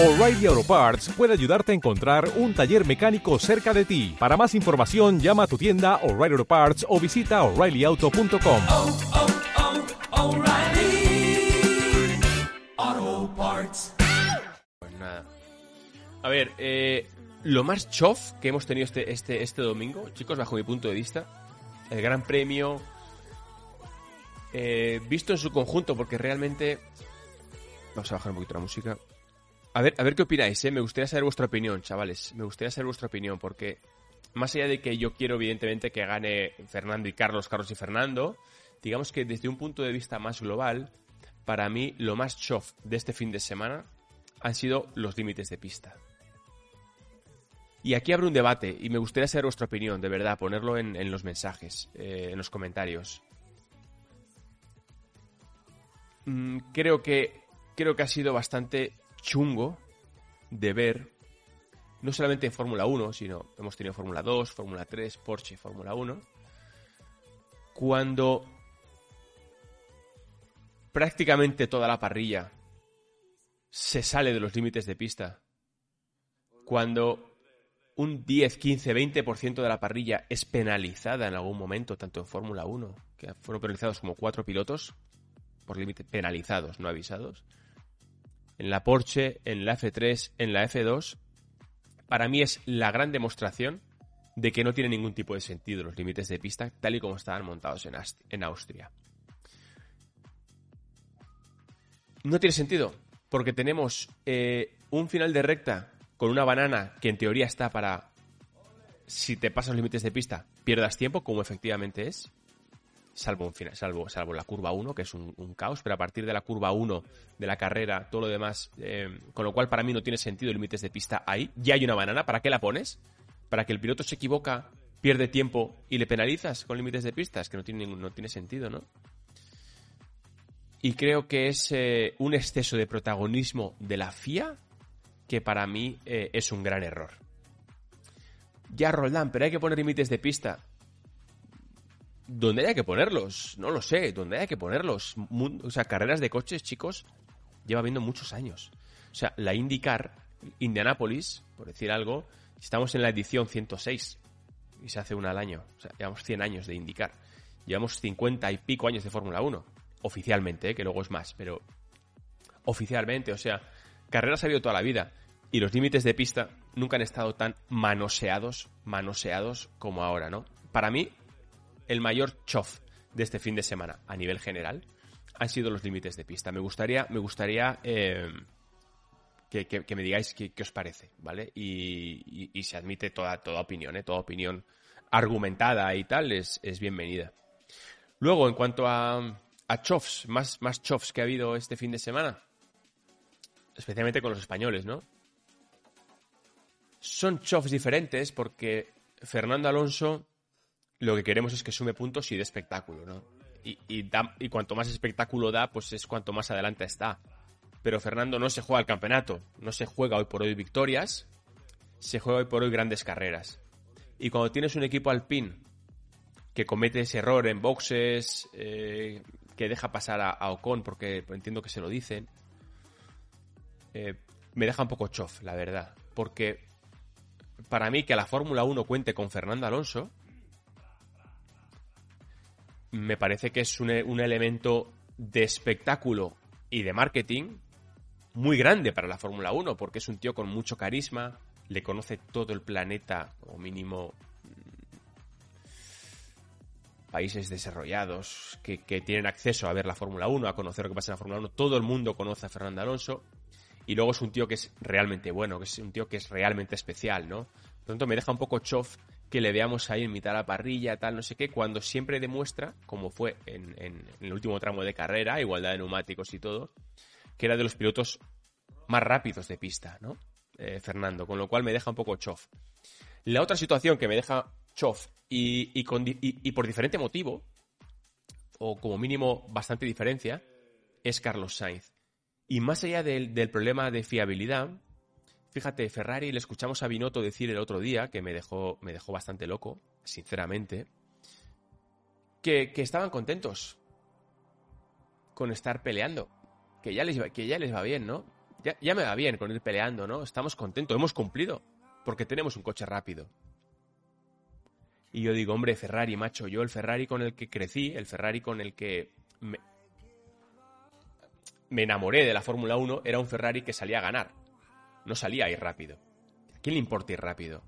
O'Reilly Auto Parts puede ayudarte a encontrar un taller mecánico cerca de ti. Para más información, llama a tu tienda O'Reilly Auto Parts o visita oreillyauto.com. oh, oh. Pues nada. A ver, eh, lo más chof que hemos tenido este, este, este domingo, chicos, bajo mi punto de vista, el Gran Premio, eh, visto en su conjunto, porque realmente... Vamos a bajar un poquito la música. A ver, a ver qué opináis, ¿eh? Me gustaría saber vuestra opinión, chavales. Me gustaría saber vuestra opinión, porque más allá de que yo quiero, evidentemente, que gane Fernando y Carlos, Carlos y Fernando, digamos que desde un punto de vista más global, para mí lo más chof de este fin de semana han sido los límites de pista. Y aquí abre un debate y me gustaría saber vuestra opinión, de verdad, ponerlo en, los mensajes, eh, en los comentarios. Mm, creo que creo que ha sido bastante chungo de ver, no solamente en Fórmula 1, sino hemos tenido Fórmula 2, Fórmula 3, Porsche, Fórmula 1, cuando prácticamente toda la parrilla se sale de los límites de pista, cuando un 10, 15, 20% de la parrilla es penalizada en algún momento, tanto en Fórmula 1, que fueron penalizados como cuatro pilotos, por límite penalizados, no avisados, en la Porsche, en la F3, en la F2, para mí es la gran demostración de que no tiene ningún tipo de sentido los límites de pista tal y como estaban montados en, Austria. No tiene sentido, porque tenemos eh, un final de recta con una banana que en teoría está para, si te pasas los límites de pista, pierdas tiempo, como efectivamente es, salvo, la curva 1, que es un, caos, pero a partir de la curva 1 de la carrera, todo lo demás, eh, con lo cual para mí no tiene sentido límites de pista ahí. Ya hay una banana, ¿para qué la pones? Para que el piloto se equivoca, pierde tiempo y le penalizas con límites de pista, es que no tiene, no tiene sentido, ¿no? Y creo que es eh, un exceso de protagonismo de la FIA que para mí eh, es un gran error. Ya, Roldán, pero hay que poner límites de pista. ¿Dónde hay que ponerlos? No lo sé, ¿dónde hay que ponerlos? O sea, carreras de coches, chicos, lleva habiendo muchos años. O sea, la IndyCar, Indianapolis, por decir algo, estamos en la edición 106 y se hace una al año. O sea, llevamos 100 años de IndyCar. Llevamos 50 y pico años de Fórmula 1. Oficialmente, ¿eh? que luego es más, pero oficialmente, o sea, carreras ha habido toda la vida y los límites de pista nunca han estado tan manoseados, manoseados como ahora, ¿no? Para mí, el mayor chof de este fin de semana a nivel general han sido los límites de pista. Me gustaría, me gustaría eh, que, me digáis qué, os parece, ¿vale? Y, se admite toda, toda opinión, ¿eh? Toda opinión argumentada y tal es, es bienvenida. Luego, en cuanto a, a chofs, más, más chofs que ha habido este fin de semana, especialmente con los españoles, ¿no? Son chofs diferentes porque Fernando Alonso lo que queremos es que sume puntos y dé espectáculo, ¿no? Y, y da- y cuanto más espectáculo da, pues es cuanto más adelante está. Pero Fernando no se juega el campeonato, no se juega hoy por hoy victorias, se juega hoy por hoy grandes carreras. Y cuando tienes un equipo alpine que comete ese error en boxes, eh, que deja pasar a, a Ocon porque entiendo que se lo dicen, eh, me deja un poco chof, la verdad. Porque para mí que la Fórmula 1 cuente con Fernando Alonso, me parece que es un, un elemento de espectáculo y de marketing muy grande para la Fórmula 1, porque es un tío con mucho carisma, le conoce todo el planeta, o mínimo mm, países desarrollados que, que tienen acceso a ver la Fórmula 1, a conocer lo que pasa en la Fórmula 1. Todo el mundo conoce a Fernando Alonso. Y luego es un tío que es realmente bueno, que es un tío que es realmente especial, ¿no? Por lo tanto, me deja un poco chof que le veamos ahí en mitad de la parrilla, tal, no sé qué, cuando siempre demuestra, como fue en, el último tramo de carrera, igualdad de neumáticos y todo, que era de los pilotos más rápidos de pista, ¿no? Eh, Fernando, con lo cual me deja un poco chof. La otra situación que me deja chof y, y- y por diferente motivo, o como mínimo bastante diferencia, es Carlos Sainz. Y más allá del, del problema de fiabilidad, fíjate, Ferrari le escuchamos a Binotto decir el otro día, que me dejó, me dejó bastante loco, sinceramente, que, que estaban contentos con estar peleando, que ya les, va- que ya les va bien, ¿no? ya, ya me va bien con ir peleando, ¿no? Estamos contentos, hemos cumplido, porque tenemos un coche rápido. Y yo digo, hombre, Ferrari, macho, yo el Ferrari con el que crecí, el Ferrari con el que me, me enamoré de la Fórmula 1, era un Ferrari que salía a ganar. No salía a ir rápido. ¿A quién le importa ir rápido?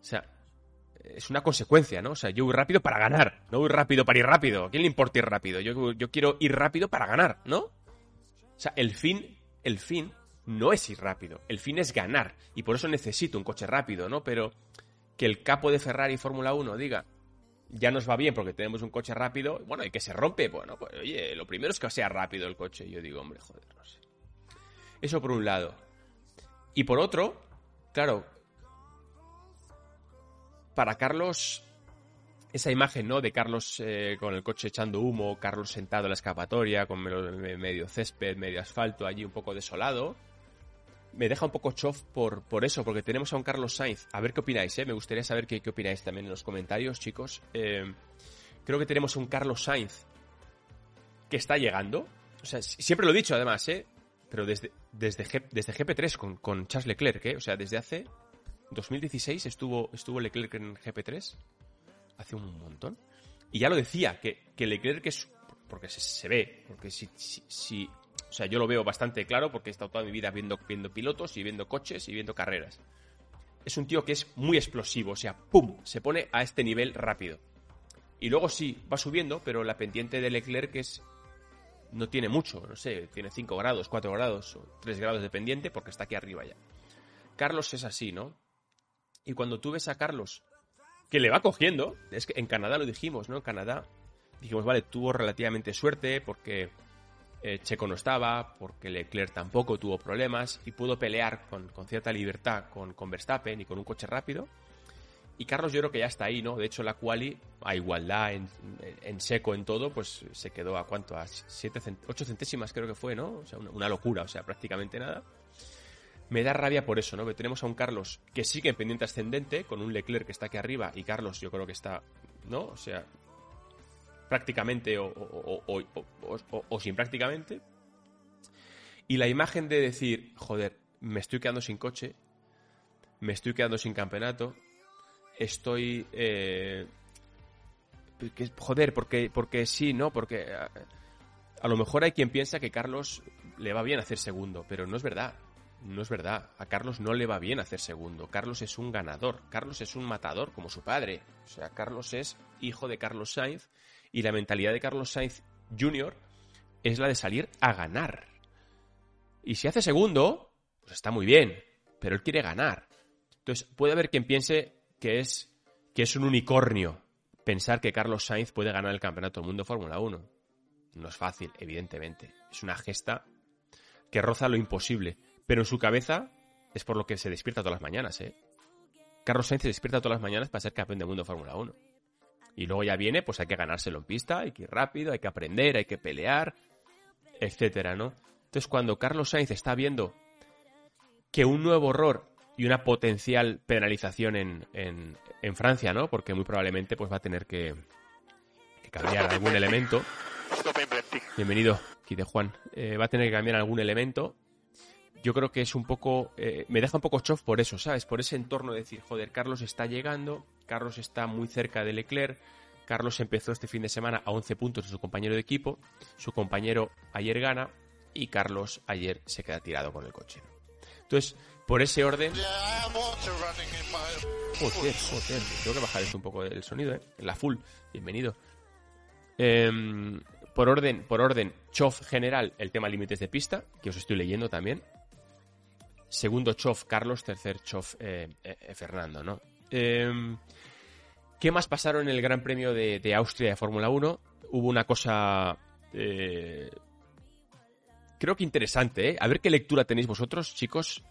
O sea, es una consecuencia, ¿no? O sea, yo voy rápido para ganar, no voy rápido para ir rápido. ¿A quién le importa ir rápido? Yo, yo quiero ir rápido para ganar, ¿no? O sea, el fin, el fin no es ir rápido, el fin es ganar. Y por eso necesito un coche rápido, ¿no? Pero que el capo de Ferrari Fórmula 1 diga, ya nos va bien porque tenemos un coche rápido, bueno, y que se rompe, bueno, pues oye, lo primero es que sea rápido el coche. Y yo digo, hombre, joder, no sé. Eso por un lado. Y por otro, claro, para Carlos, esa imagen, ¿no? De Carlos eh, con el coche echando humo, Carlos sentado en la escapatoria, con medio césped, medio asfalto, allí un poco desolado, me deja un poco chof por, por eso, porque tenemos a un Carlos Sainz. A ver qué opináis, ¿eh? Me gustaría saber qué, qué opináis también en los comentarios, chicos. Eh, creo que tenemos un Carlos Sainz que está llegando. O sea, siempre lo he dicho además, ¿eh? Pero desde, desde, desde GP3 con, con Charles Leclerc, ¿eh? O sea, desde hace 2016 estuvo, estuvo Leclerc en GP3. Hace un montón. Y ya lo decía, que, que Leclerc es... Porque se, se ve, porque si, si, si o sea, yo lo veo bastante claro porque he estado toda mi vida viendo, viendo pilotos y viendo coches y viendo carreras. Es un tío que es muy explosivo, o sea, ¡pum! Se pone a este nivel rápido. Y luego sí, va subiendo, pero la pendiente de Leclerc es no tiene mucho, no sé, tiene 5 grados, 4 grados o 3 grados de pendiente porque está aquí arriba ya. Carlos es así, ¿no? Y cuando tú ves a Carlos que le va cogiendo, es que en Canadá lo dijimos, ¿no? En Canadá dijimos, vale, tuvo relativamente suerte porque eh, Checo no estaba, porque Leclerc tampoco tuvo problemas y pudo pelear con, cierta libertad con, con, Verstappen y con un coche rápido. Y Carlos yo creo que ya está ahí, ¿no? De hecho la quali, a igualdad en, seco en todo, pues se quedó a cuánto, a 7 8 centésimas creo que fue, ¿no? O sea, una, locura, o sea, prácticamente nada. Me da rabia por eso, ¿no? Tenemos a un Carlos que sigue en pendiente ascendente, con un Leclerc que está aquí arriba, y Carlos yo creo que está, ¿no? O sea, prácticamente o, sin prácticamente. Y la imagen de decir, joder, me estoy quedando sin coche, me estoy quedando sin campeonato, estoy... Eh, joder, porque, porque sí, ¿no? Porque a, a, lo mejor hay quien piensa que Carlos le va bien hacer segundo, pero no es verdad. No es verdad. A Carlos no le va bien hacer segundo. Carlos es un ganador. Carlos es un matador, como su padre. O sea, Carlos es hijo de Carlos Sainz y la mentalidad de Carlos Sainz Jr. es la de salir a ganar. Y si hace segundo, pues está muy bien, pero él quiere ganar. Entonces, puede haber quien piense que es, que es un unicornio pensar que Carlos Sainz puede ganar el Campeonato del Mundo Fórmula 1. No es fácil, evidentemente. Es una gesta que roza lo imposible. Pero en su cabeza es por lo que se despierta todas las mañanas, ¿eh? Carlos Sainz se despierta todas las mañanas para ser campeón del mundo Fórmula 1. Y luego ya viene, pues hay que ganárselo en pista, hay que ir rápido, hay que aprender, hay que pelear, etcétera, ¿no? Entonces, cuando Carlos Sainz está viendo que un nuevo error y una potencial penalización en, en, Francia, ¿no? Porque muy probablemente pues va a tener que, cambiar algún elemento. Bienvenido, aquí de Juan. Eh, va a tener que cambiar algún elemento. Yo creo que es un poco. Eh, me deja un poco chof por eso, ¿sabes? Por ese entorno de decir, joder, Carlos está llegando, Carlos está muy cerca de Leclerc. Carlos empezó este fin de semana a 11 puntos de su compañero de equipo. Su compañero ayer gana y Carlos ayer se queda tirado con el coche. Entonces, por ese orden. Joder, joder. Tengo que bajar esto un poco el sonido, ¿eh? La full. Bienvenido. Em, por orden, por orden, chof general, el tema límites de pista, que os estoy leyendo también. Segundo chof, Carlos. Tercer chof, eh, eh, Fernando, ¿no? Em, ¿Qué más pasaron en el Gran Premio de, Austria de Fórmula 1? Hubo una cosa... Eh, creo que interesante, ¿eh? A ver qué lectura tenéis vosotros, chicos.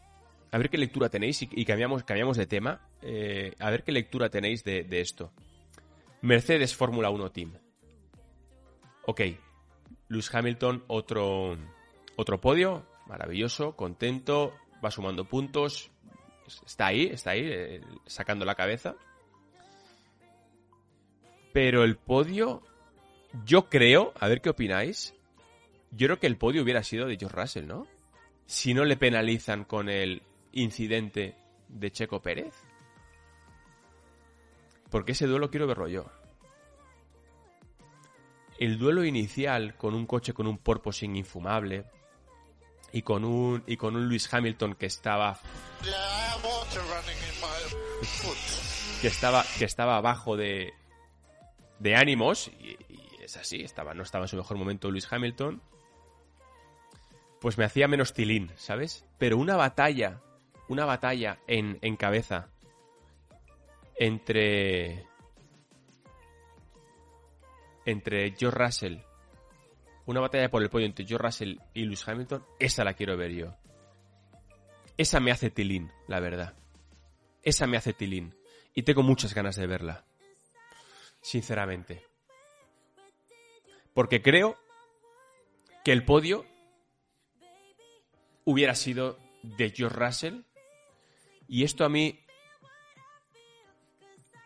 A ver qué lectura tenéis y, cambiamos, cambiamos de tema. Eh, a ver qué lectura tenéis de, esto. Mercedes Fórmula 1 Team. Ok. Lewis Hamilton, otro, otro podio. Maravilloso, contento. Va sumando puntos. Está ahí, está ahí, eh, sacando la cabeza. Pero el podio, yo creo, a ver qué opináis, Yo creo que el podio hubiera sido de George Russell, ¿no? Si no le penalizan con el incidente de Checo Pérez. Porque ese duelo quiero verlo yo. El duelo inicial con un coche con un porpoising infumable y con un y con un Lewis Hamilton que estaba que estaba que estaba abajo de de ánimos y, y es así, estaba no estaba en su mejor momento Lewis Hamilton. Pues me hacía menos tilín, ¿sabes? Pero una batalla, una batalla en, en cabeza entre entre George Russell una batalla por el podio entre George Russell y Lewis Hamilton esa la quiero ver yo. Esa me hace tilín la verdad. Esa me hace tilín y tengo muchas ganas de verla sinceramente. Porque creo que el podio hubiera sido de George Russell y esto a mí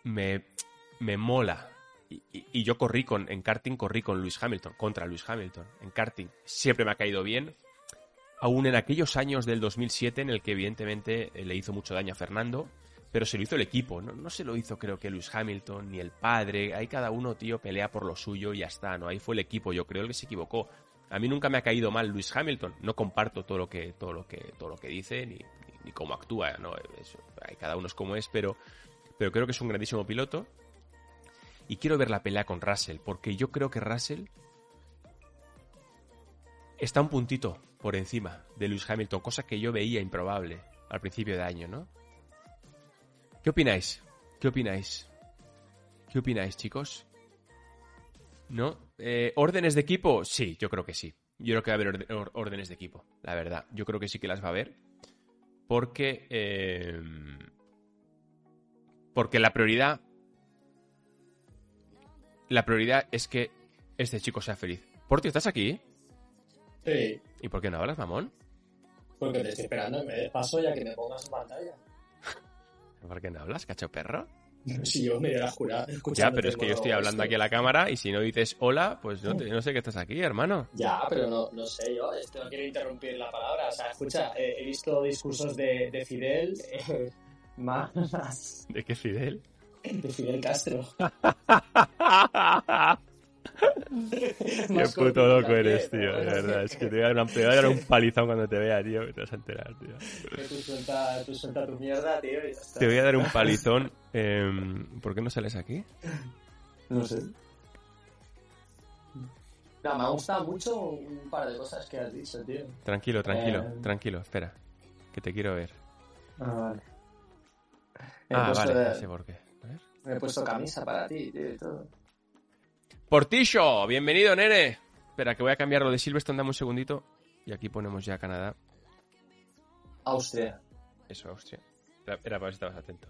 me, me mola. Y, y- yo corrí con, en karting, corrí con Lewis Hamilton, contra Lewis Hamilton, en karting. Siempre me ha caído bien. Aún en aquellos años del 2007 en el que evidentemente eh, le hizo mucho daño a Fernando, pero se lo hizo el equipo, no, no se lo hizo creo que Lewis Hamilton ni el padre, ahí cada uno, tío, pelea por lo suyo y ya está, ¿no? Ahí fue el equipo, yo creo el que se equivocó. A mí nunca me ha caído mal Lewis Hamilton, no comparto todo lo que, todo lo que, todo lo que dice, ni, ni, cómo actúa, ¿no? Eso, ahí cada uno es como es, pero pero creo que es un grandísimo piloto. Y quiero ver la pelea con Russell, porque yo creo que Russell está un puntito por encima de Lewis Hamilton, cosa que yo veía improbable al principio de año, ¿no? ¿Qué opináis? ¿Qué opináis? ¿Qué opináis, chicos? ¿No? Eh, ¿Órdenes de equipo? Sí, yo creo que sí. Yo creo que va a haber órdenes de equipo, la verdad. Yo creo que sí que las va a haber. Porque... eh, porque la prioridad. La prioridad es que este chico sea feliz. Porti, ¿estás aquí? Sí, ¿Y por qué no hablas, mamón? porque te estoy esperando que me des paso ya que me pongas en pantalla. ¿Por qué no hablas, cacho perro? Si yo me diera jurado. Ya, pero es que yo estoy hablando aquí a la cámara y si no dices hola, pues no, te- no sé que estás aquí, hermano. Ya, pero no, no sé yo, esto no quiero interrumpir la palabra. O sea, escucha, eh, he visto discursos de, de Fidel eh, más ¿De qué Fidel? de Fidel Castro. Qué puto loco eres, tío, de verdad. Es que te voy a dar, una- te voy a dar un palizón cuando te vea, tío, que te vas a enterar, tío. Que tú suelta, tú suelta tu mierda, tío, y ya está. Te voy a dar un palizón. em, ¿Por qué no sales aquí? No sé. No, me ha gustado mucho un par de cosas que has dicho, tío. Tranquilo, tranquilo, Eh. tranquilo, espera. Que te quiero ver. Ah, vale. He Ah, vale, de- ya sé por qué. A ver. Me he puesto camisa para ti, tío, y todo. Portillo, bienvenido, nene. Espera, que voy a cambiar lo de Silverstone, dame un segundito. Y aquí ponemos ya Canadá. Austria. Eso, Austria. Era, era para ver si estabas atento.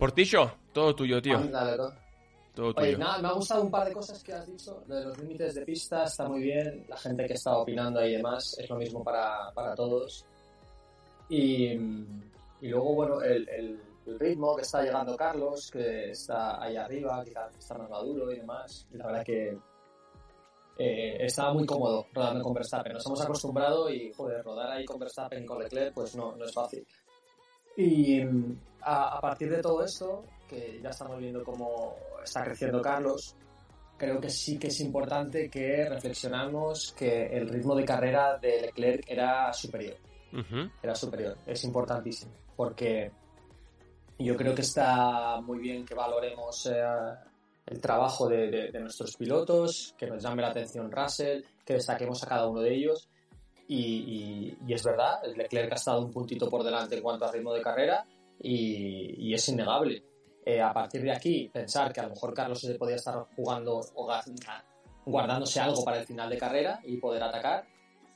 Portillo, todo tuyo, tío. ¿no? Todo Oye, tuyo. nada, me ha gustado un par de cosas que has dicho. Lo de los límites de pista está muy bien. La gente que está opinando ahí y demás es lo mismo para, para todos. Y, y luego, bueno, el, el- el ritmo que está llegando Carlos, que está ahí arriba, quizás está más maduro y demás. Y la verdad que eh, estaba muy cómodo rodando con Verstappen. Nos hemos acostumbrado y, joder, rodar ahí con Verstappen y con Leclerc, pues no, no es fácil. Y a, a partir de todo esto, que ya estamos viendo cómo está creciendo Carlos, creo que sí que es importante que reflexionamos que el ritmo de carrera de Leclerc era superior. Ujú. Era superior. Es importantísimo. Porque yo creo que está muy bien que valoremos eh, el trabajo de, de- de nuestros pilotos, que nos llame la atención Russell, que destaquemos a cada uno de ellos. Y, y- y es verdad, Leclerc ha estado un puntito por delante en cuanto a ritmo de carrera y, y es innegable. Eh, a partir de aquí, pensar que a lo mejor Carlos se podía estar jugando o guardándose algo para el final de carrera y poder atacar,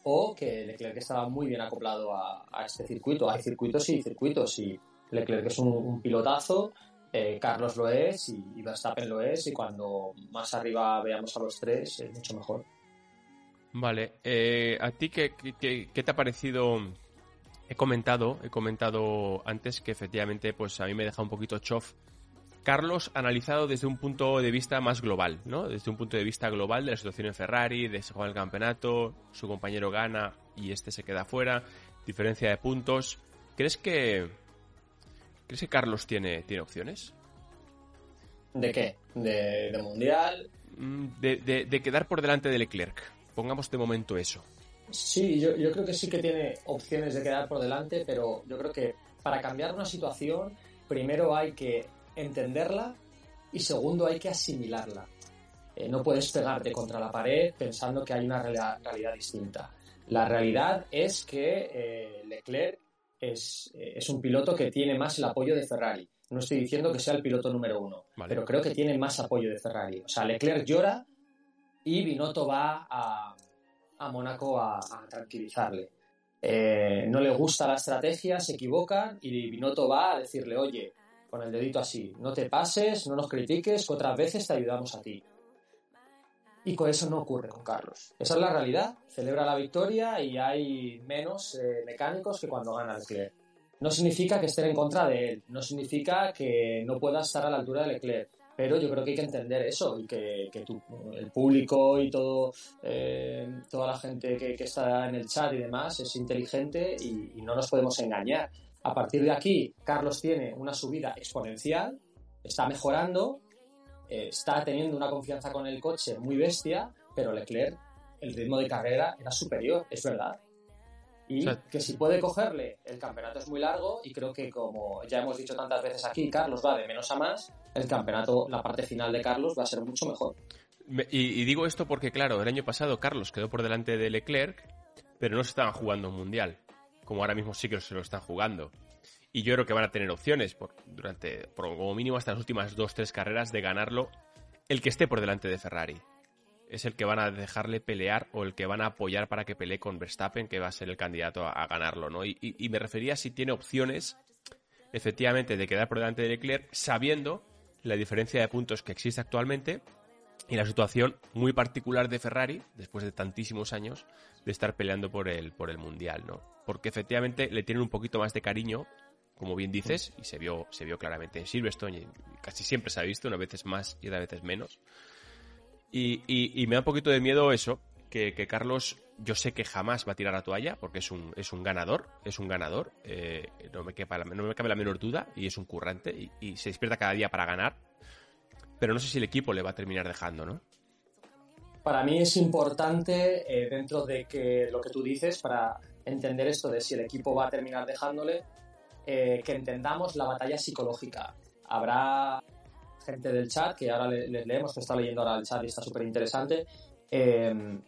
o que Leclerc estaba muy bien acoplado a, a este circuito. Hay circuitos y circuitos, y Leclerc es un, pilotazo, eh, Carlos lo es y, Verstappen lo es, y cuando más arriba veamos a los tres es mucho mejor. Vale, eh, ¿a ti qué, qué- qué- te ha parecido? He comentado, he comentado antes que efectivamente pues a mí me deja un poquito chof Carlos analizado desde un punto de vista más global, ¿no? Desde un punto de vista global de la situación en Ferrari, de se juega el campeonato, su compañero gana y este se queda fuera, diferencia de puntos. ¿Crees que crees que Carlos tiene tiene opciones? ¿De qué? ¿De, de mundial? Mm, De, de- de quedar por delante de Leclerc. Pongamos de momento eso. Sí, yo, yo creo que sí que tiene opciones de quedar por delante, pero yo creo que para cambiar una situación, primero hay que entenderla y segundo hay que asimilarla. Eh, no puedes pegarte contra la pared pensando que hay una realidad, realidad distinta. La realidad es que eh, Leclerc es, eh, es un piloto que tiene más el apoyo de Ferrari. No estoy diciendo que sea el piloto número uno, Vale. pero creo que tiene más apoyo de Ferrari. O sea, Leclerc llora y Binotto va a, a Mónaco a, a tranquilizarle. Eh, no le gusta la estrategia, se equivocan y Binotto va a decirle, oye, con el dedito así, no te pases, no nos critiques, que otras veces te ayudamos a ti. Y con eso no ocurre con Carlos. Esa es la realidad. Celebra la victoria y hay menos eh, mecánicos que cuando gana Leclerc. No significa que estén en contra de él, no significa que no pueda estar a la altura de Leclerc, pero yo creo que hay que entender eso y que, que tú, el público y todo, eh, toda la gente que, que está en el chat y demás es inteligente y, y no nos podemos engañar. A partir de aquí, Carlos tiene una subida exponencial, está mejorando, eh, está teniendo una confianza con el coche muy bestia, pero Leclerc, el ritmo de carrera era superior, es verdad. Y O sea- que si puede cogerle, el campeonato es muy largo y creo que como ya hemos dicho tantas veces aquí, Carlos va de menos a más, el campeonato, la parte final de Carlos va a ser mucho mejor. Me- Y, y digo esto porque, claro, el año pasado Carlos quedó por delante de Leclerc, pero no se estaban jugando un mundial, como ahora mismo sí que se lo están jugando. Y yo creo que van a tener opciones, por, durante, por como mínimo hasta las últimas dos, tres carreras, de ganarlo el que esté por delante de Ferrari. Es el que van a dejarle pelear o el que van a apoyar para que pelee con Verstappen, que va a ser el candidato a, ganarlo, ¿no? Y me refería a si tiene opciones, efectivamente, de quedar por delante de Leclerc, sabiendo la diferencia de puntos que existe actualmente y la situación muy particular de Ferrari, después de tantísimos años, de estar peleando por el, por el Mundial, ¿no? Porque efectivamente le tienen un poquito más de cariño, como bien dices, y se vio, se vio claramente en Silverstone, casi siempre se ha visto, unas veces más y otras veces menos. Y, y- me da un poquito de miedo eso, que, que Carlos, yo sé que jamás va a tirar la toalla, porque es un, es un ganador, es un ganador, eh, no, me cabe la menor duda, y es un currante, y, y se despierta cada día para ganar, pero no sé si el equipo le va a terminar dejando, ¿no? Para mí es importante, eh, dentro de que lo que tú dices, para entender esto de si el equipo va a terminar dejándole, eh, que entendamos la batalla psicológica. Habrá gente del chat, que ahora le- les leemos, que está leyendo ahora el chat y está súper interesante, eh,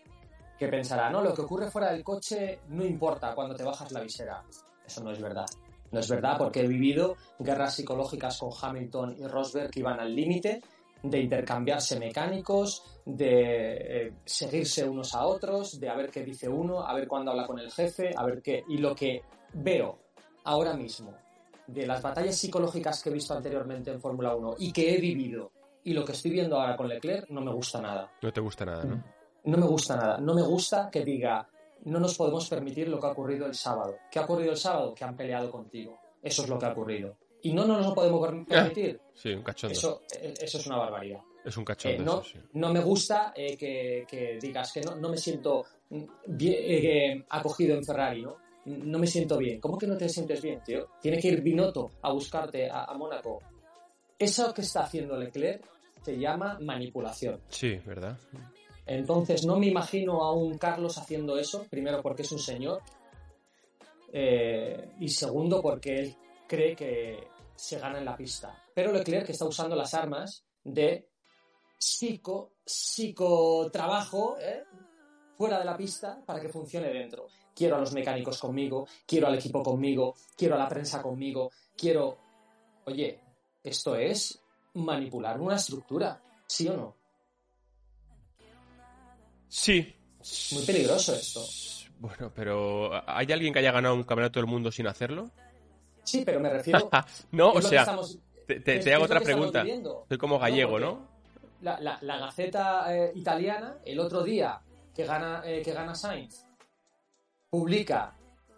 que pensará, no, lo que ocurre fuera del coche no importa cuando te bajas la visera. Eso no es verdad. No es verdad porque he vivido guerras psicológicas con Hamilton y Rosberg que iban al límite de intercambiarse mecánicos, de eh, seguirse unos a otros, de a ver qué dice uno, a ver cuándo habla con el jefe, a ver qué... Y lo que veo ahora mismo de las batallas psicológicas que he visto anteriormente en Fórmula 1 y que he vivido y lo que estoy viendo ahora con Leclerc no me gusta nada. No te gusta nada, ¿no? No me gusta nada. No me gusta que diga, no nos podemos permitir lo que ha ocurrido el sábado. ¿Qué ha ocurrido el sábado? Que han peleado contigo. Eso es lo que ha ocurrido. Y no nos lo podemos per- permitir. Sí, un cachondo. Eso, eh, eso es una barbaridad. es un Eh, cachondo, no, eso, sí. no me gusta eh, que, que digas que no, no me siento mm, bien, eh, acogido en Ferrari, ¿no? No me siento bien. ¿Cómo que no te sientes bien, tío? Tiene que ir Binotto a buscarte a, a Mónaco. Eso que está haciendo Leclerc se llama manipulación. Sí, ¿verdad? Entonces no me imagino a un Carlos haciendo eso, primero porque es un señor, eh, y segundo porque él cree que se gana en la pista. Pero Leclerc está usando las armas de psico, psicotrabajo ¿eh? fuera de la pista para que funcione dentro. Quiero a los mecánicos conmigo, quiero al equipo conmigo, quiero a la prensa conmigo, quiero... Oye, esto es manipular una estructura, ¿sí o no? Sí. Muy peligroso esto. Bueno, pero ¿hay alguien que haya ganado un campeonato del mundo sin hacerlo? Sí, pero me refiero. no, ¿qué o sea, estamos- te, hago otra pregunta. Soy como gallego, ¿no? La, la- la Gaceta eh, italiana, el otro día que gana, eh, que gana Sainz, publica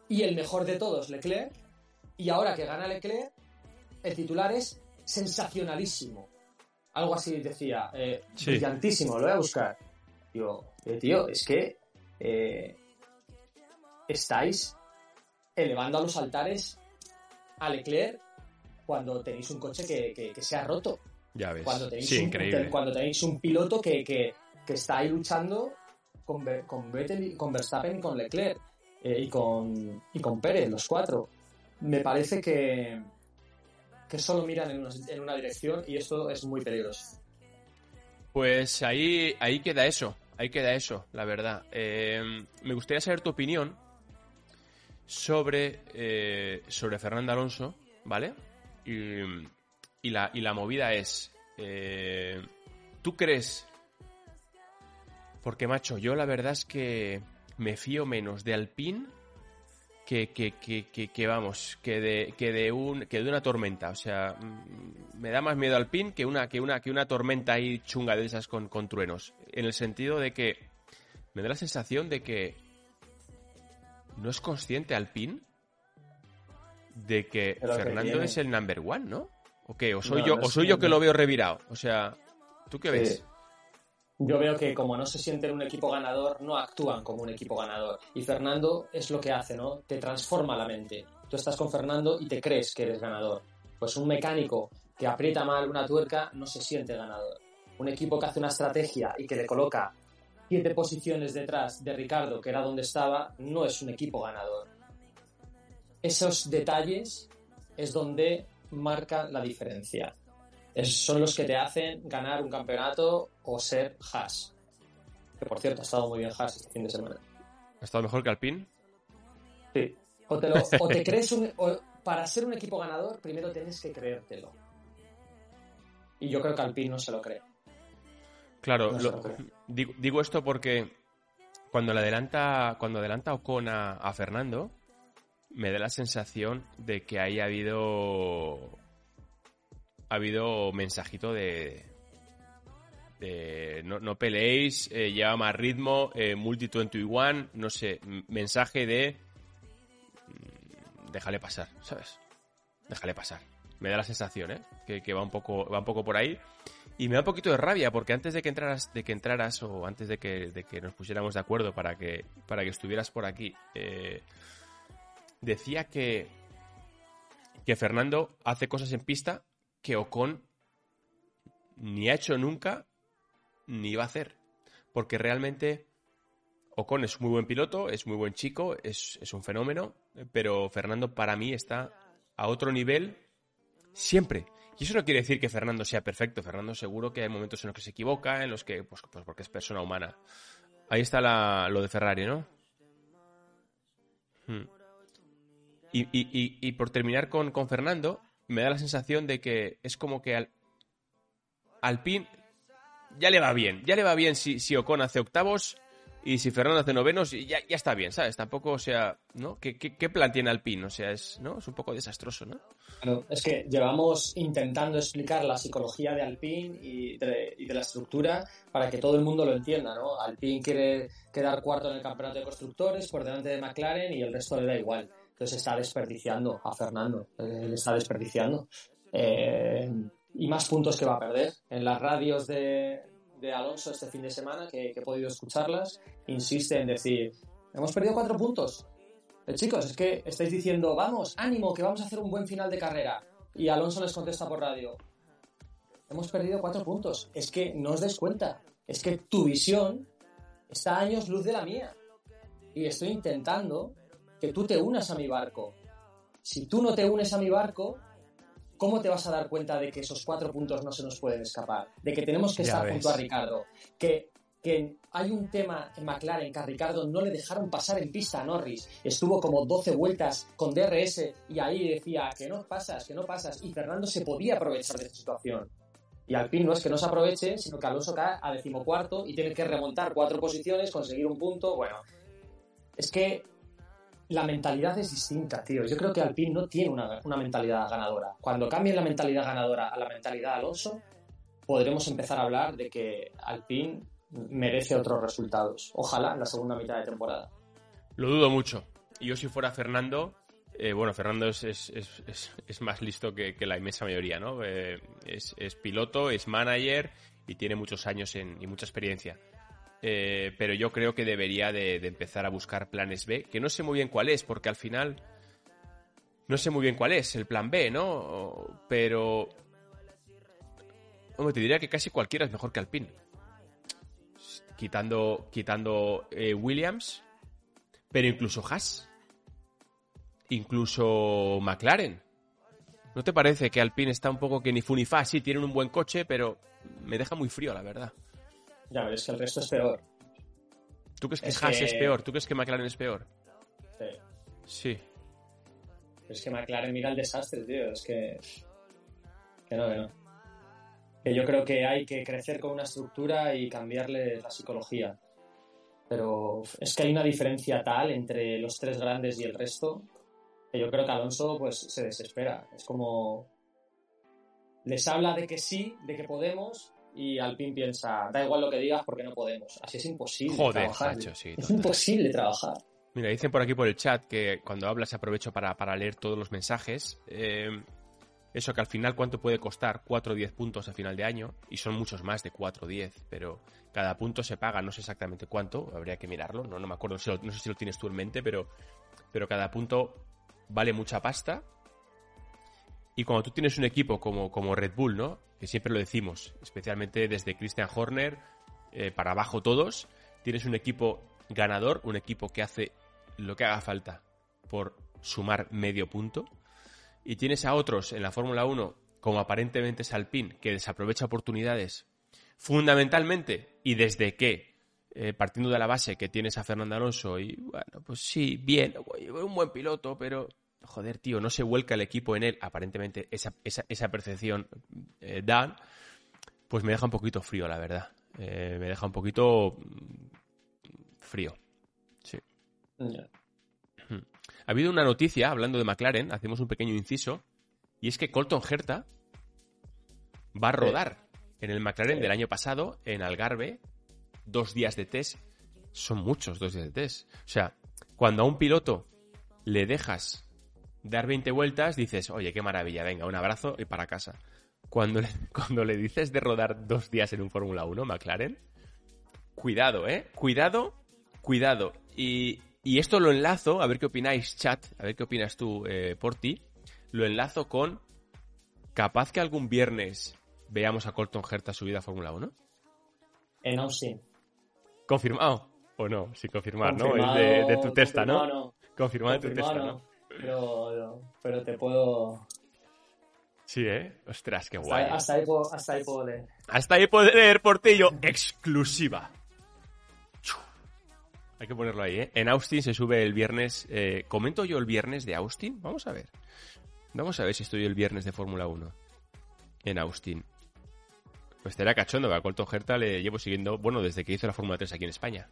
y el mejor de todos, Leclerc, y ahora que gana Leclerc, el titular es sensacionalísimo. Algo así decía, eh, Sí. brillantísimo, lo voy a buscar. Digo, eh, tío, es que eh, estáis elevando a los altares a Leclerc cuando tenéis un coche que, que- que se ha roto. Ya ves. Cuando tenéis, Sí, un, increíble. cuando tenéis un piloto que, que- que está ahí luchando con, Vettel con Verstappen y con Leclerc eh, y, con, y con Pérez, los cuatro. Me parece que, que solo miran en una, dirección y esto es muy peligroso. Pues ahí, ahí queda eso, ahí queda eso, la verdad. Eh, me gustaría saber tu opinión sobre, eh, sobre Fernando Alonso, ¿vale? Y, y la, y la movida es, eh, ¿tú crees? Porque, macho, yo la verdad es que me fío menos de Alpine que, que, que, vamos, que de, que de un que de una tormenta. O sea, mm, me da más miedo Alpine que una, que una, que una tormenta ahí chunga de esas con, con truenos. En el sentido de que me da la sensación de que no es consciente Alpine de que Fernando es el number one, ¿no? ¿O qué? ¿O soy No, yo, no o soy yo que lo veo revirado? O sea, ¿tú qué ves? Yo veo que como no se sienten un equipo ganador, no actúan como un equipo ganador. Y Fernando es lo que hace, ¿no? Te transforma la mente. Tú estás con Fernando y te crees que eres ganador. Pues un mecánico que aprieta mal una tuerca no se siente ganador. Un equipo que hace una estrategia y que le coloca siete posiciones detrás de Ricardo, que era donde estaba, no es un equipo ganador. Esos detalles es donde marca la diferencia. Es- son los que te hacen ganar un campeonato o ser Haas. Que por cierto, ha estado muy bien Haas este fin de semana. ¿Ha estado mejor que Alpine? Sí. O te, lo- o te crees un. o para ser un equipo ganador, primero tienes que creértelo. Y yo creo que Alpine no se lo cree. Claro, No se lo- lo cree. digo, digo esto porque cuando le adelanta, cuando adelanta Ocon a, a Fernando, me da la sensación de que ahí ha habido ha habido mensajito de de no, peleéis, eh, lleva más ritmo, eh, multi 21, no sé, mensaje de mm, déjale pasar, ¿sabes? Déjale pasar. Me da la sensación, ¿eh? Que, que va un poco va un poco por ahí. Y me da un poquito de rabia porque antes de que entraras, de que entraras o antes de que, de que nos pusiéramos de acuerdo para que, para que estuvieras por aquí, eh, decía que, que Fernando hace cosas en pista que Ocon ni ha hecho nunca ni va a hacer. Porque realmente Ocon es muy buen piloto, es muy buen chico, es, es un fenómeno, pero Fernando para mí está a otro nivel siempre. Y eso no quiere decir que Fernando sea perfecto. Fernando seguro que hay momentos en los que se equivoca, en los que, pues, pues porque es persona humana. Ahí está la- lo de Ferrari, ¿no? Hmm. Y, y- y- y por terminar con, con Fernando, me da la sensación de que es como que al, Alpine ya le va bien. Ya le va bien si, si Ocon hace octavos y si Fernando hace novenos, ya, ya está bien, ¿sabes? Tampoco, o sea, ¿no? ¿Qué, qué, qué plan tiene Alpine? O sea, es, ¿no? es un poco desastroso, ¿no? Claro, es que llevamos intentando explicar la psicología de Alpine y de, y de la estructura para que todo el mundo lo entienda, ¿no? Alpine quiere quedar cuarto en el campeonato de constructores por delante de McLaren y el resto le da igual. Entonces está desperdiciando a Fernando, eh, le está desperdiciando. Eh, y más puntos que va a perder. En las radios de, Alonso este fin de semana, que, que he podido escucharlas, insiste en decir, hemos perdido cuatro puntos. Eh, chicos, es que estáis diciendo, vamos, ánimo, que vamos a hacer un buen final de carrera. Y Alonso les contesta por radio, hemos perdido cuatro puntos. Es que no os des cuenta. Es que tu visión está a años luz de la mía. Y estoy intentando que tú te unas a mi barco. Si tú no te unes a mi barco, ¿cómo te vas a dar cuenta de que esos cuatro puntos no se nos pueden escapar? De que tenemos que Ya estar ves. junto a Ricardo. Que, que hay un tema en McLaren que a Ricardo no le dejaron pasar en pista a Norris. Estuvo como 12 vueltas con DRS y ahí decía que no pasas, que no pasas. Y Fernando se podía aprovechar de esa situación. Y Alpine no es que no se aproveche, sino que Alonso cae a decimocuarto y tiene que remontar cuatro posiciones, conseguir un punto. Bueno, es que la mentalidad es distinta, tío. Yo creo que Alpine no tiene una, una mentalidad ganadora. Cuando cambien la mentalidad ganadora a la mentalidad Alonso, podremos empezar a hablar de que Alpine merece otros resultados. Ojalá en la segunda mitad de temporada. Lo dudo mucho. Y yo si fuera Fernando, Eh, bueno, Fernando es, es- es- es- es más listo que, que la inmensa mayoría, ¿no? Eh, es, es piloto, es manager y tiene muchos años en- y mucha experiencia. Eh, pero yo creo que debería de, empezar a buscar planes B, que no sé muy bien cuál es, porque al final no sé muy bien cuál es el plan B, ¿no? Pero... Hombre, te diría que casi cualquiera es mejor que Alpine. Quitando, quitando eh, Williams, pero incluso Haas. Incluso McLaren. ¿No te parece que Alpine está un poco que ni fu ni fa? Sí, tienen un buen coche, pero me deja muy frío, la verdad. Ya ves que el resto es peor. ¿Tú crees que Es Haas que- es peor? ¿Tú crees que McLaren es peor? Sí. Sí. Es que McLaren mira el desastre, tío. Es que. Que no, que no. Que yo creo que hay que crecer con una estructura y cambiarle la psicología. Pero es que hay una diferencia tal entre los tres grandes y el resto que yo creo que Alonso pues se desespera. Es como. Les habla de que sí, de que podemos, y Alpine piensa, da igual lo que digas porque no podemos. Así es imposible Joder, trabajar. macho, sí. es imposible trabajar. Mira, dicen por aquí por el chat que cuando hablas aprovecho para, para leer todos los mensajes. Eh, eso que al final cuánto puede costar 4 o 10 puntos a final de año. Y son muchos más de 4 o 10, pero cada punto se paga, no sé exactamente cuánto, habría que mirarlo, no, no me acuerdo, si lo- no sé si lo tienes tú en mente, pero, pero cada punto vale mucha pasta. Y cuando tú tienes un equipo como, como Red Bull, ¿no? Que siempre lo decimos, especialmente desde Christian Horner eh, para abajo todos, tienes un equipo ganador, un equipo que hace lo que haga falta por sumar medio punto. Y tienes a otros en la Fórmula 1, como aparentemente es Alpine, que desaprovecha oportunidades fundamentalmente y desde que, eh, partiendo de la base que tienes a Fernando Alonso y bueno, pues sí, bien, un buen piloto, pero joder, tío, no se vuelca el equipo en él, aparentemente esa, esa, esa percepción eh, dan, pues me deja un poquito frío, la verdad. Eh, me deja un poquito mm, frío. Sí. Ya. Ha habido una noticia, hablando de McLaren, hacemos un pequeño inciso, y es que Colton Herta va a rodar en el McLaren del año pasado, en Algarve, dos días de test. Son muchos dos días de test. O sea, cuando a un piloto le dejas dar 20 vueltas, dices, oye, qué maravilla, venga, un abrazo y para casa. Cuando le, cuando le dices de rodar dos días en un Fórmula 1, McLaren, cuidado, ¿eh? Cuidado, cuidado. Y, y esto lo enlazo, a ver qué opináis, chat, a ver qué opinas tú, eh, por ti. Lo enlazo con, capaz que algún viernes veamos a Colton Herta subida a Fórmula 1. En Austin. ¿Confirmado? ¿O no? Sin confirmar, ¿no? Confirmado- Es de, de tu testa, confirmado ¿no? no. Confirmado de tu Confirmado testa, no. ¿no? Pero, pero te puedo. Sí, ¿eh? Ostras, qué guay. hasta ahí puedo, hasta ahí puedo leer. Hasta ahí puede leer Portillo, exclusiva. Hay que ponerlo ahí, ¿eh? En Austin se sube el viernes. eh, ¿Comento yo el viernes de Austin? Vamos a ver. Vamos a ver si estoy el viernes de Fórmula 1 en Austin. Pues será cachondo, que a Colton Herta le llevo siguiendo, bueno, desde que hizo la Fórmula 3 aquí en España.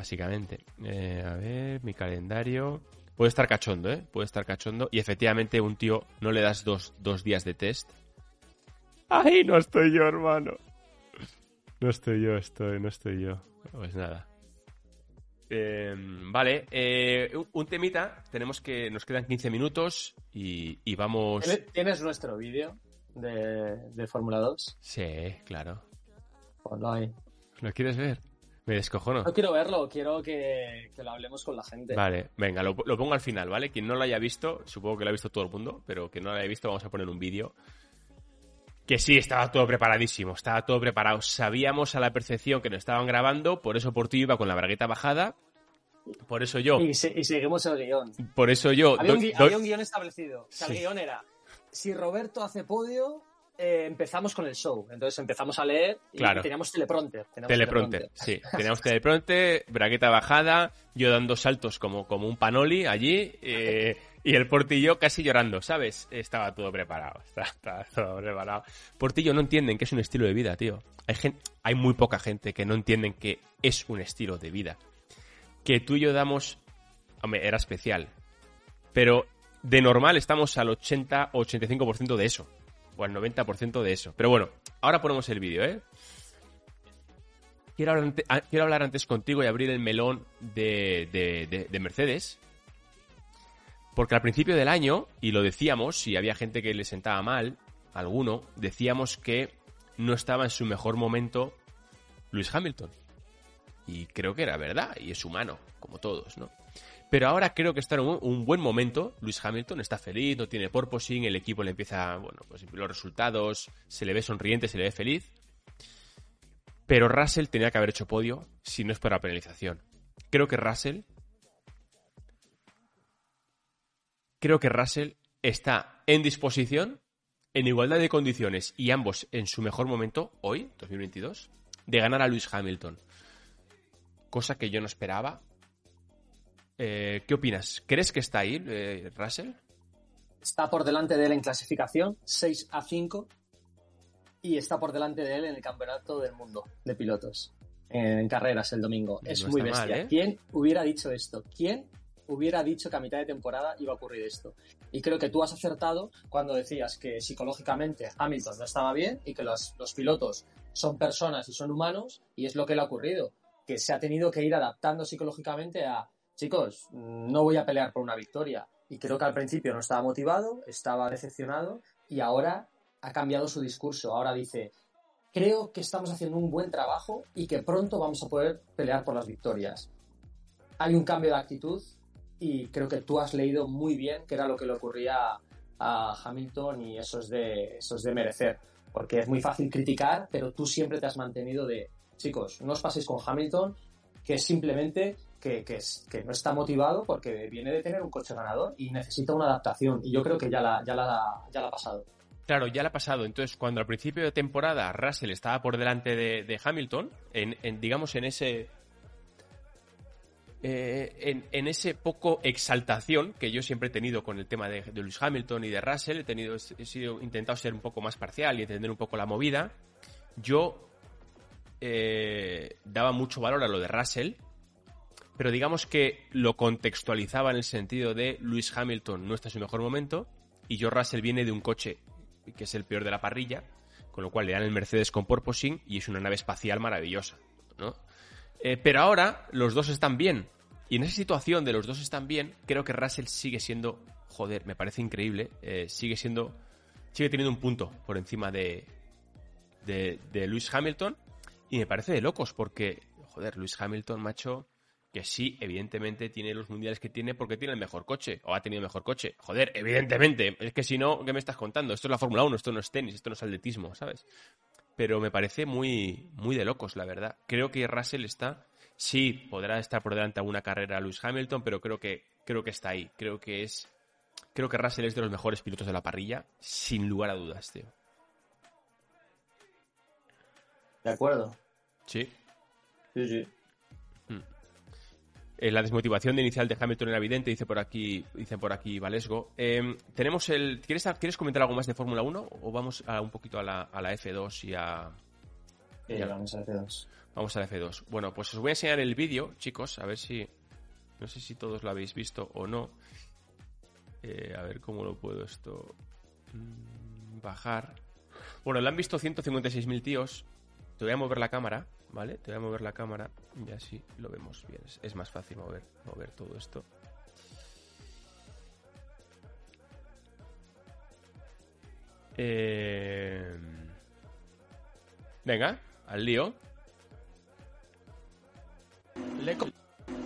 Básicamente. Eh, a ver, mi calendario. Puede estar cachondo, ¿eh? Puede estar cachondo. Y efectivamente, un tío no le das dos, dos días de test. ¡Ay, no estoy yo, hermano! No estoy yo, estoy, no estoy yo. Pues nada. Eh, vale, eh, un- temita. Tenemos que. Nos quedan 15 minutos y, y vamos. ¿Tienes nuestro vídeo de, de Fórmula 2? Sí, claro. Ahí. ¿Lo quieres ver? Me descojono. No quiero verlo, quiero que, que lo hablemos con la gente. Vale, venga, lo, lo pongo al final, ¿vale? Quien no lo haya visto, supongo que lo ha visto todo el mundo, pero que no lo haya visto, vamos a poner un vídeo. Que sí, estaba todo preparadísimo, estaba todo preparado. Sabíamos a la percepción que nos estaban grabando, por eso por ti iba con la bragueta bajada. Por eso yo, Y, se- y seguimos el guion. por eso yo. Había un, gui- doy- había un guion establecido. O sea, Sí. el guion era, si Roberto hace podio, eh, empezamos con el show. Entonces empezamos a leer y Claro. teníamos teleprompter. teníamos Teleprompter, sí. Teníamos teleprompter, bragueta bajada, yo dando saltos como, como un panoli allí, eh, y el portillo casi llorando, ¿sabes? Estaba todo preparado, estaba, estaba todo preparado. Portillo no entienden que es un estilo de vida, tío. Hay, gen- hay muy poca gente que no entienden que es un estilo de vida. Que tú y yo damos... Hombre, era especial. Pero de normal estamos al 80 o 85% de eso. O al 90% de eso. Pero bueno, ahora ponemos el vídeo, ¿eh? Quiero hablar, ante- ah, quiero hablar antes contigo y abrir el melón de, de- de- de Mercedes. Porque al principio del año, y lo decíamos, si había gente que le sentaba mal, alguno, decíamos que no estaba en su mejor momento Luis Hamilton. Y creo que era verdad, y es humano, como todos, ¿no? Pero ahora creo que está en un, buen momento. Luis Hamilton está feliz, no tiene porpoising, el equipo le empieza, bueno, pues los resultados, se le ve sonriente, se le ve feliz. Pero Russell tenía que haber hecho podio si no es para penalización. Creo que Russell. Creo que Russell está en disposición, en igualdad de condiciones y ambos en su mejor momento, hoy, 2022, de ganar a Luis Hamilton. Cosa que yo no esperaba. Eh, ¿Qué opinas? ¿Crees que está ahí, eh, Russell? Está por delante de él en clasificación, 6 a 5, y está por delante de él en el campeonato del mundo de pilotos, en carreras el domingo. Es muy bestia. mal, ¿eh? ¿Quién hubiera dicho esto? ¿Quién hubiera dicho que a mitad de temporada iba a ocurrir esto? Y creo que tú has acertado cuando decías que psicológicamente Hamilton no estaba bien y que los, los pilotos son personas y son humanos, y es lo que le ha ocurrido, que se ha tenido que ir adaptando psicológicamente a, chicos, no voy a pelear por una victoria. Y creo que al principio no estaba motivado, estaba decepcionado, y ahora ha cambiado su discurso. Ahora dice, creo que estamos haciendo un buen trabajo y que pronto vamos a poder pelear por las victorias. Hay un cambio de actitud y creo que tú has leído muy bien qué era lo que le ocurría a Hamilton y eso es de, eso es de merecer. Porque es muy fácil criticar, pero tú siempre te has mantenido de, chicos, no os paséis con Hamilton, que es simplemente que, que, no está motivado porque viene de tener un coche ganador y necesita una adaptación. Y yo creo que ya la, ya la, ya la ha pasado. Claro, ya le ha pasado. Entonces, cuando al principio de temporada Russell estaba por delante de, Hamilton, en, en, digamos en ese. eh, en, en ese poco exaltación que yo siempre he tenido con el tema de, de Lewis Hamilton y de Russell, he tenido, he sido intentado ser un poco más parcial y entender un poco la movida. Yo eh, daba mucho valor a lo de Russell, pero digamos que lo contextualizaba en el sentido de Lewis Hamilton no está en su mejor momento y George Russell viene de un coche que es el peor de la parrilla, con lo cual le dan el Mercedes con porpoising y es una nave espacial maravillosa, ¿no? Eh, pero ahora los dos están bien. Y en esa situación de los dos están bien, creo que Russell sigue siendo, joder, me parece increíble, eh, sigue siendo, sigue teniendo un punto por encima de, de, de Lewis Hamilton. Y me parece de locos porque, joder, Lewis Hamilton, macho, que sí, evidentemente tiene los mundiales que tiene porque tiene el mejor coche, o ha tenido el mejor coche. Joder, evidentemente. Es que si no, ¿qué me estás contando? Esto es la Fórmula 1, esto no es tenis, esto no es atletismo, ¿sabes? Pero me parece muy, muy de locos, la verdad. Creo que Russell está. Sí, podrá estar por delante alguna carrera a Lewis Hamilton, pero creo que, creo que está ahí. Creo que es. Creo que Russell es de los mejores pilotos de la parrilla, sin lugar a dudas, tío. ¿De acuerdo? Sí. Sí, sí. Eh, la desmotivación de inicial de Hamilton era evidente, dice por aquí, dice por aquí Valesgo. Eh, tenemos el. ¿quieres, ¿Quieres comentar algo más de Fórmula 1? ¿O vamos a, un poquito a la, a la F2 y a. Sí, Ya. vamos a F2. Vamos a la F2. Bueno, pues os voy a enseñar el vídeo, chicos, a ver si. No sé si todos lo habéis visto o no. Eh, a ver cómo lo puedo esto. mm, Bajar. Bueno, lo han visto 156.000 tíos. Te voy a mover la cámara, ¿vale? Te voy a mover la cámara y así lo vemos bien. Es, más fácil mover, mover todo esto. Eh... Venga, al lío. Le,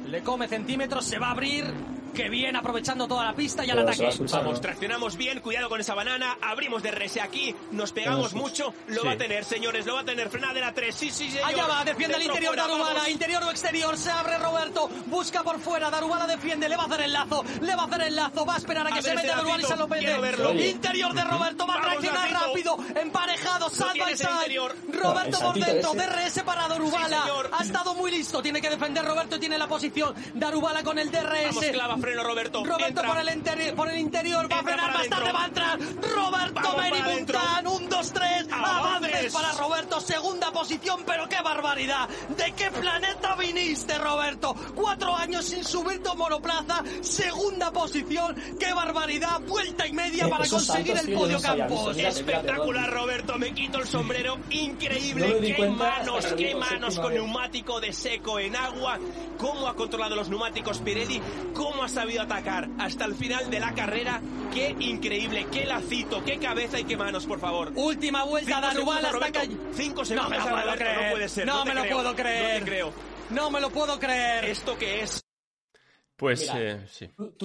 le come centímetros, se va a abrir. Que bien, aprovechando toda la pista y al a ataque. Vamos, traccionamos bien, cuidado con esa banana, abrimos de RS aquí, nos pegamos mucho, lo Sí. va a tener, señores, lo va a tener, frenada de la 3, sí, sí, señor. Allá va, defiende el interior fuera, Darubala, vamos. interior o exterior, se abre Roberto, busca por fuera, Darubala defiende, le va a hacer el lazo, le va a hacer el lazo, va a esperar a que A se ese Darubala y se lo mete. verlo. Interior de Roberto, va a reaccionar rápido, emparejado, side by tienes el side. interior. Roberto por dentro. DRS para Darubala. Ha estado muy listo, tiene que defender Roberto y tiene la posición. Darubala con el DRS. Freno, Roberto. Roberto Entra. por el, interi- por el interior, va a frenar más tarde, va a entrar Roberto un, dos, tres, avances para Roberto, segunda posición, pero qué barbaridad, ¿de qué planeta viniste Roberto? Cuatro años sin subir tu monoplaza, segunda posición, qué barbaridad, vuelta y media Eh, para conseguir el podio Campos. Espectacular. Roberto. Me quito el sombrero. Increíble. Qué manos, qué manos con neumático de seco en agua. Cómo ha controlado los neumáticos Pirelli. Cómo ha sabido atacar hasta el final de la carrera. Qué increíble, qué lacito, qué cabeza y qué manos, por favor. Última vuelta, segundos, hasta. Cinco No segundos me lo puedo Roberto, creer. no puede ser, No no me lo creo, puedo no creer. te creo. No me lo puedo creer. ¿Esto qué es? Pues Mira. eh, sí. Tú, tú